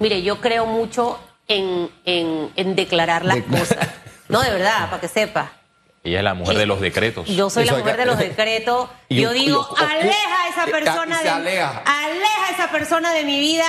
Mire, yo creo mucho en, en, declarar las cosas. No, de verdad, para que sepa. Ella es la mujer de los decretos. Yo soy la mujer de los decretos. yo digo, aleja a esa persona de aleja. aleja a esa persona de mi vida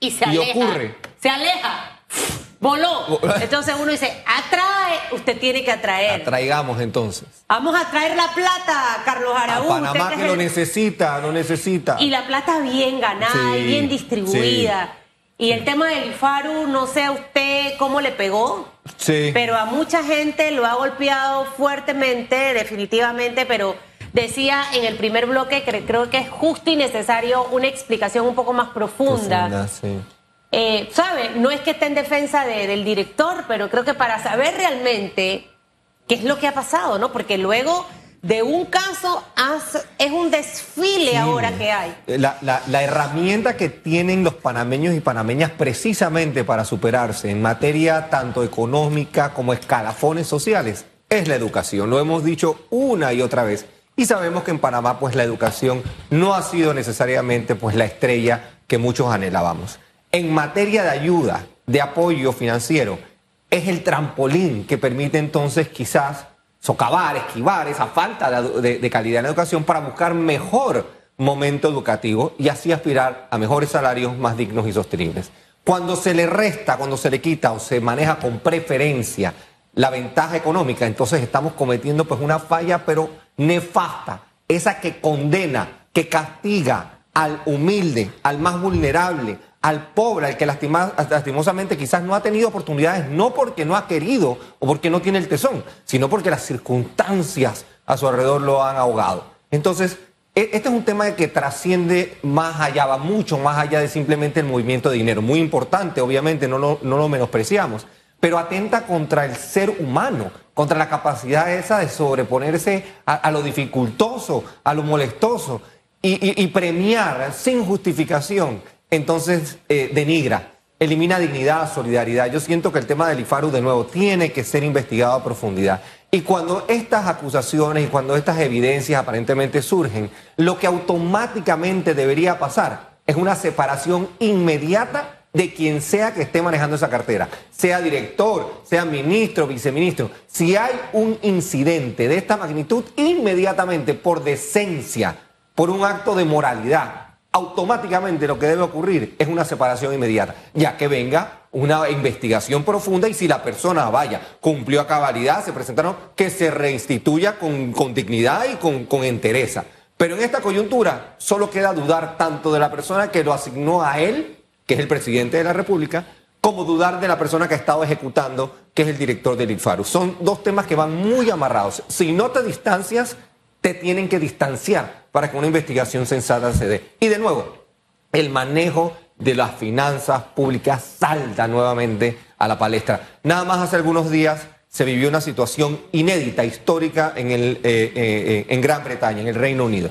y se aleja. Y ocurre. Se aleja. Voló. Entonces uno dice, atrae, usted tiene que atraer. Atraigamos entonces. Vamos a traer la plata, Carlos Araújo. Panamá que, lo necesita, lo necesita. Y la plata bien ganada y bien distribuida. Y el tema del IFARU, no sé a usted cómo le pegó. Sí. Pero a mucha gente lo ha golpeado fuertemente, definitivamente, pero decía en el primer bloque que creo que es justo y necesario una explicación un poco más profunda. profunda sí eh, ¿Sabe? No es que esté en defensa del director, pero creo que para saber realmente qué es lo que ha pasado, ¿no? Porque luego de un caso es un desfile ahora que hay. La, la, herramienta que tienen los panameños y panameñas precisamente para superarse en materia tanto económica como escalafones sociales es la educación. Lo hemos dicho una y otra vez. Y sabemos que en Panamá pues la educación no ha sido necesariamente pues la estrella que muchos anhelábamos en materia de ayuda, de apoyo financiero, es el trampolín que permite entonces quizás socavar, esquivar esa falta de, calidad en la educación para buscar mejor momento educativo y así aspirar a mejores salarios más dignos y sostenibles. Cuando se le resta, cuando se le quita o se maneja con preferencia la ventaja económica, entonces estamos cometiendo pues una falla pero nefasta, esa que condena, que castiga al humilde, al más vulnerable, al pobre, al que lastimosamente quizás no ha tenido oportunidades, no porque no ha querido o porque no tiene el tesón, sino porque las circunstancias a su alrededor lo han ahogado. Entonces, e, este es un tema que trasciende más allá, va mucho más allá de simplemente el movimiento de dinero. Muy importante, obviamente, no lo, no lo menospreciamos, pero atenta contra el ser humano, contra la capacidad esa de sobreponerse a, lo dificultoso, a lo molestoso y premiar sin justificación entonces eh, denigra, elimina dignidad, solidaridad. Yo siento que el tema del IFARU, de nuevo, tiene que ser investigado a profundidad. Y cuando estas acusaciones y cuando estas evidencias aparentemente surgen, lo que automáticamente debería pasar es una separación inmediata de quien sea que esté manejando esa cartera, sea director, sea ministro, viceministro. Si hay un incidente de esta magnitud, inmediatamente por decencia, por un acto de moralidad, automáticamente lo que debe ocurrir es una separación inmediata, ya que venga una investigación profunda y si la persona vaya, cumplió a cabalidad, se presentaron, que se reinstituya con, dignidad y con, con entereza. Pero en esta coyuntura solo queda dudar tanto de la persona que lo asignó a él, que es el presidente de la República, como dudar de la persona que ha estado ejecutando, que es el director del IFARU. Son dos temas que van muy amarrados. Si no te distancias, tienen que distanciar para que una investigación sensata se dé. Y de nuevo, el manejo de las finanzas públicas salta nuevamente a la palestra. Nada más hace algunos días se vivió una situación inédita, histórica en, el, eh, eh, eh, en Gran Bretaña, en el Reino Unido.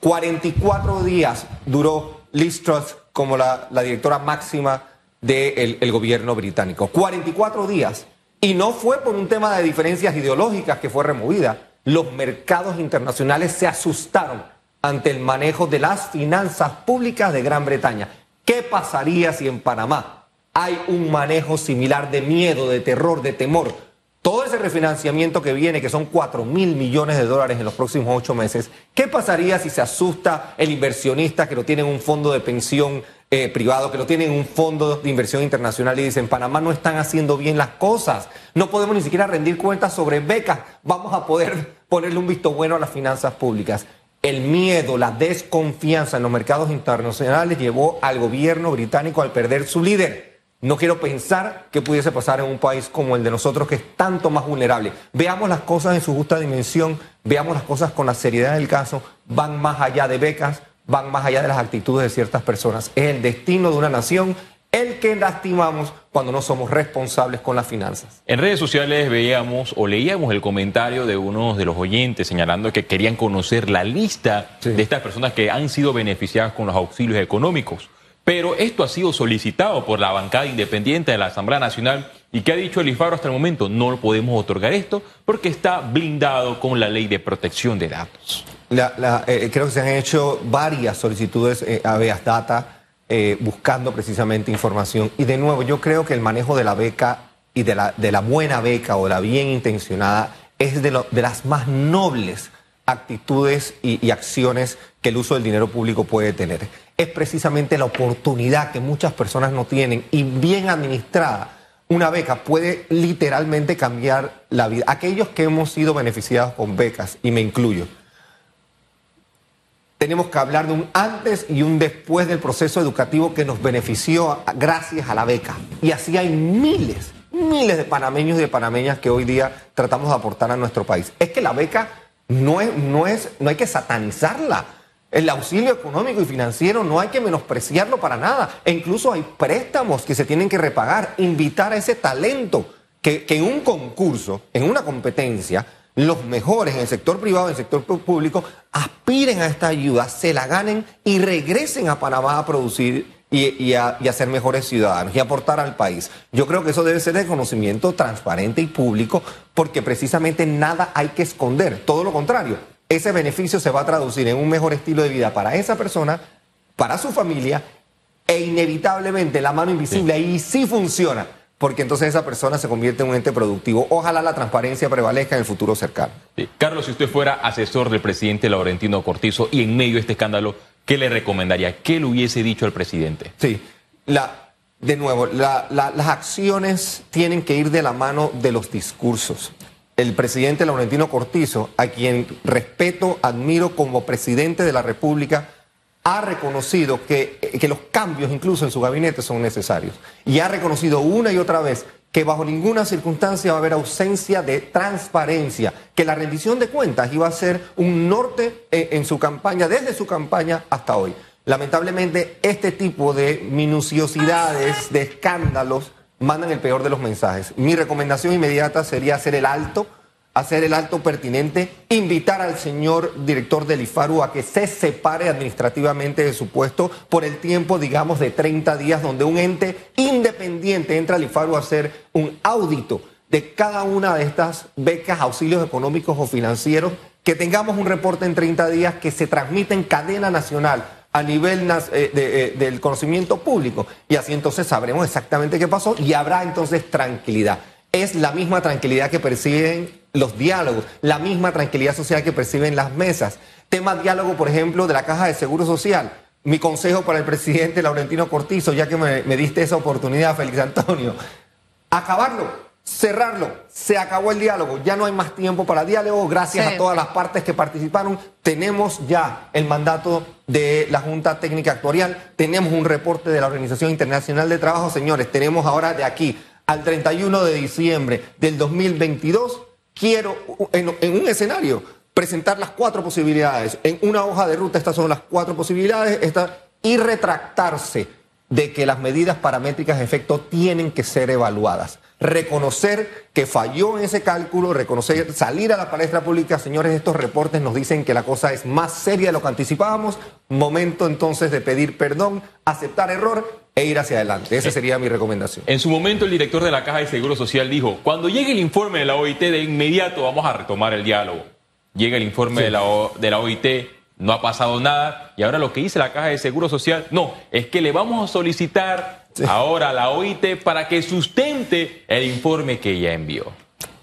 44 días duró Liz Truss como la, directora máxima del gobierno británico. 44 días. Y no fue por un tema de diferencias ideológicas que fue removida, los mercados internacionales se asustaron ante el manejo de las finanzas públicas de Gran Bretaña. ¿Qué pasaría si en Panamá hay un manejo similar de miedo, de terror, de temor? Todo ese refinanciamiento que viene, que son 4 mil millones de dólares en los próximos ocho meses, ¿qué pasaría si se asusta el inversionista que lo tiene en un fondo de pensión eh, privado, que lo tienen en un fondo de inversión internacional y dicen, Panamá no están haciendo bien las cosas, no podemos ni siquiera rendir cuentas sobre becas, vamos a poder ponerle un visto bueno a las finanzas públicas. El miedo, la desconfianza en los mercados internacionales llevó al gobierno británico al perder su líder. No quiero pensar que pudiese pasar en un país como el de nosotros, que es tanto más vulnerable. Veamos las cosas en su justa dimensión, veamos las cosas con la seriedad del caso, van más allá de becas, van más allá de las actitudes de ciertas personas. Es el destino de una nación el que lastimamos cuando no somos responsables con las finanzas. En redes sociales veíamos o leíamos el comentario de uno de los oyentes señalando que querían conocer la lista de estas personas que han sido beneficiadas con los auxilios económicos. Pero esto ha sido solicitado por la bancada independiente de la Asamblea Nacional y que ha dicho el IFARO hasta el momento, no podemos otorgar esto porque está blindado con la ley de protección de datos. Eh, creo que se han hecho varias solicitudes eh, a Beas Data eh, buscando precisamente información. Y de nuevo, yo creo que el manejo de la beca y de la, de la buena beca o la bien intencionada es de, de las más nobles actitudes y, acciones que el uso del dinero público puede tener. Es precisamente la oportunidad que muchas personas no tienen y bien administrada. Una beca puede literalmente cambiar la vida. Aquellos que hemos sido beneficiados con becas, y me incluyo, tenemos que hablar de un antes y un después del proceso educativo que nos benefició gracias a la beca. Y así hay miles, miles de panameños y de panameñas que hoy día tratamos de aportar a nuestro país. Es que la beca no, es, no, es, no hay que satanizarla. El auxilio económico y financiero no hay que menospreciarlo para nada. E incluso hay préstamos que se tienen que repagar. Invitar a ese talento que, que en un concurso, en una competencia, los mejores en el sector privado, en el sector público, aspiren a esta ayuda, se la ganen y regresen a Panamá a producir y, a, ser mejores ciudadanos y aportar al país. Yo creo que eso debe ser de conocimiento transparente y público porque precisamente nada hay que esconder, todo lo contrario. Ese beneficio se va a traducir en un mejor estilo de vida para esa persona, para su familia e inevitablemente la mano invisible ahí sí funciona porque entonces esa persona se convierte en un ente productivo. Ojalá la transparencia prevalezca en el futuro cercano. Carlos, si usted fuera asesor del presidente Laurentino Cortizo y en medio de este escándalo, ¿qué le recomendaría? ¿Qué le hubiese dicho al presidente? Sí, la, de nuevo, las acciones tienen que ir de la mano de los discursos. El presidente Laurentino Cortizo, a quien respeto, admiro como presidente de la República, ha reconocido que, que, los cambios incluso en su gabinete son necesarios. Y ha reconocido una y otra vez que bajo ninguna circunstancia va a haber ausencia de transparencia, que la rendición de cuentas iba a ser un norte en, su campaña, desde su campaña hasta hoy. Lamentablemente, este tipo de minuciosidades, de escándalos, mandan el peor de los mensajes. Mi recomendación inmediata sería hacer el alto, hacer el alto pertinente, invitar al señor director del IFARU a que se separe administrativamente de su puesto por el tiempo, digamos, de 30 días, donde un ente independiente entra al IFARU a hacer un audito de cada una de estas becas, auxilios económicos o financieros, que tengamos un reporte en 30 días que se transmita en cadena nacional a nivel eh, eh, del conocimiento público. Y así entonces sabremos exactamente qué pasó y habrá entonces tranquilidad. Es la misma tranquilidad que perciben los diálogos, la misma tranquilidad social que perciben las mesas. Tema diálogo, por ejemplo, de la Caja de Seguro Social. Mi consejo para el presidente Laurentino Cortizo, ya que me, diste esa oportunidad, Félix Antonio, acabarlo, cerrarlo. Se acabó el diálogo, ya no hay más tiempo para diálogo. Gracias a todas las partes que participaron. Tenemos ya el mandato de la Junta Técnica Actuarial, tenemos un reporte de la Organización Internacional de Trabajo. Señores, tenemos ahora de aquí al 31 de diciembre del 2022 quiero en, un escenario presentar las cuatro posibilidades. En una hoja de ruta estas son las cuatro posibilidades y retractarse de que las medidas paramétricas de efecto tienen que ser evaluadas. Reconocer que falló en ese cálculo, reconocer, salir a la palestra pública, señores, estos reportes nos dicen que la cosa es más seria de lo que anticipábamos. Momento entonces de pedir perdón, aceptar error e ir hacia adelante. Esa sería mi recomendación. En su momento el director de la Caja de Seguro Social dijo, cuando llegue el informe de la OIT de inmediato vamos a retomar el diálogo. Llega el informe de, la de la OIT, no ha pasado nada y ahora lo que dice la Caja de Seguro Social, no, es que le vamos a solicitar ahora a la OIT para que sustente el informe que ella envió.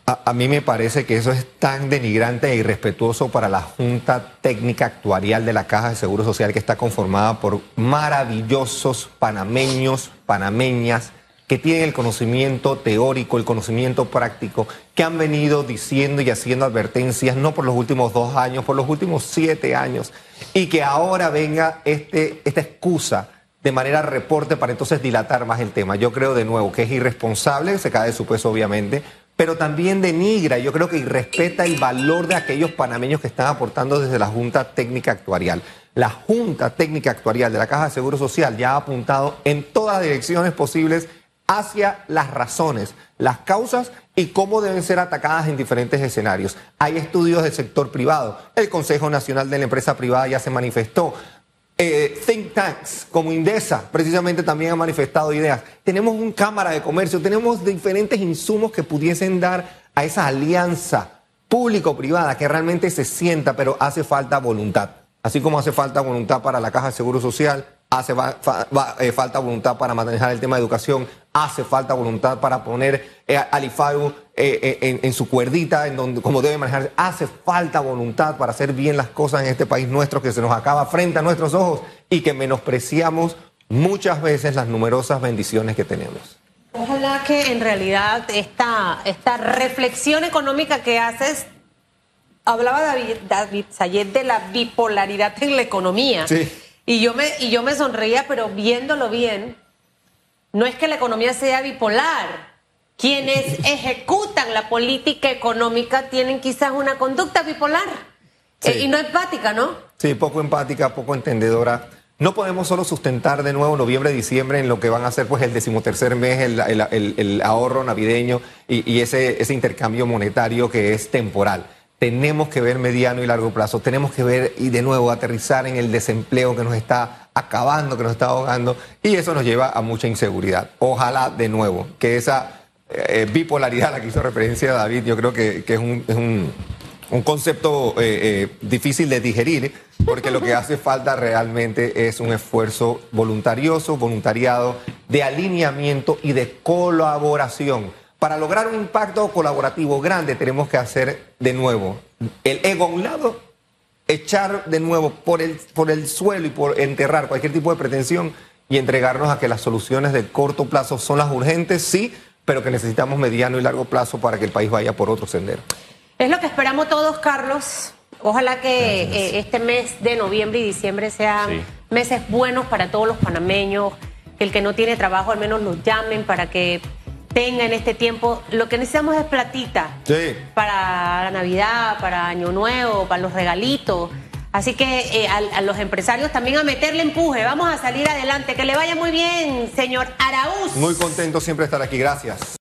A, mí me parece que eso es tan denigrante e irrespetuoso para la Junta Técnica Actuarial de la Caja de Seguro Social que está conformada por maravillosos panameños, panameñas, que tienen el conocimiento teórico, el conocimiento práctico, que han venido diciendo y haciendo advertencias no por los últimos dos años, por los últimos siete años, y que ahora venga este, esta excusa de manera reporte para entonces dilatar más el tema. Yo creo de nuevo que es irresponsable, se cae de su peso obviamente, pero también denigra, yo creo que irrespeta el valor de aquellos panameños que están aportando desde la Junta Técnica Actuarial. La Junta Técnica Actuarial de la Caja de Seguro Social ya ha apuntado en todas direcciones posibles hacia las razones, las causas y cómo deben ser atacadas en diferentes escenarios. Hay estudios del sector privado. El Consejo Nacional de la Empresa Privada ya se manifestó. Eh, think tanks como Indesa precisamente también han manifestado ideas. Tenemos un Cámara de Comercio, tenemos diferentes insumos que pudiesen dar a esa alianza público-privada que realmente se sienta, pero hace falta voluntad. Así como hace falta voluntad para la Caja de Seguro Social, hace eh, falta voluntad para manejar el tema de educación, hace falta voluntad para poner eh, al IFARU eh, en, su cuerdita, en donde, como debe manejar, hace falta voluntad para hacer bien las cosas en este país nuestro que se nos acaba frente a nuestros ojos y que menospreciamos muchas veces las numerosas bendiciones que tenemos. Ojalá que en realidad esta, esta reflexión económica que haces hablaba David, David Sayed de la bipolaridad en la economía. Sí. Y yo, me, y yo me sonreía, pero viéndolo bien, no es que la economía sea bipolar. Quienes ejecutan la política económica tienen quizás una conducta bipolar eh, y no empática, ¿no? Sí, poco empática, poco entendedora. No podemos solo sustentar de nuevo noviembre, diciembre en lo que van a ser pues el decimotercer mes, el, ahorro navideño y, y ese, ese intercambio monetario que es temporal tenemos que ver mediano y largo plazo, tenemos que ver y de nuevo aterrizar en el desempleo que nos está acabando, que nos está ahogando, y eso nos lleva a mucha inseguridad. Ojalá de nuevo que esa eh, bipolaridad a la que hizo referencia David, yo creo que, es, un, concepto eh, eh, difícil de digerir, porque lo que hace falta realmente es un esfuerzo voluntarioso, voluntariado, de alineamiento y de colaboración para lograr un impacto colaborativo grande tenemos que hacer de nuevo el ego a un lado, echar de nuevo por el, por el suelo y por enterrar cualquier tipo de pretensión y entregarnos a que las soluciones de corto plazo son las urgentes, sí, pero que necesitamos mediano y largo plazo para que el país vaya por otro sendero. Es lo que esperamos todos, Carlos. Ojalá que eh, este mes de noviembre y diciembre sean meses buenos para todos los panameños, que el que no tiene trabajo al menos los llamen para que tenga en este tiempo. Lo que necesitamos es platita. Sí. Para la Navidad, para Año Nuevo, para los regalitos. Así que eh, a, los empresarios también a meterle empuje. Vamos a salir adelante. Que le vaya muy bien, señor Araúz. Muy contento siempre de estar aquí. Gracias.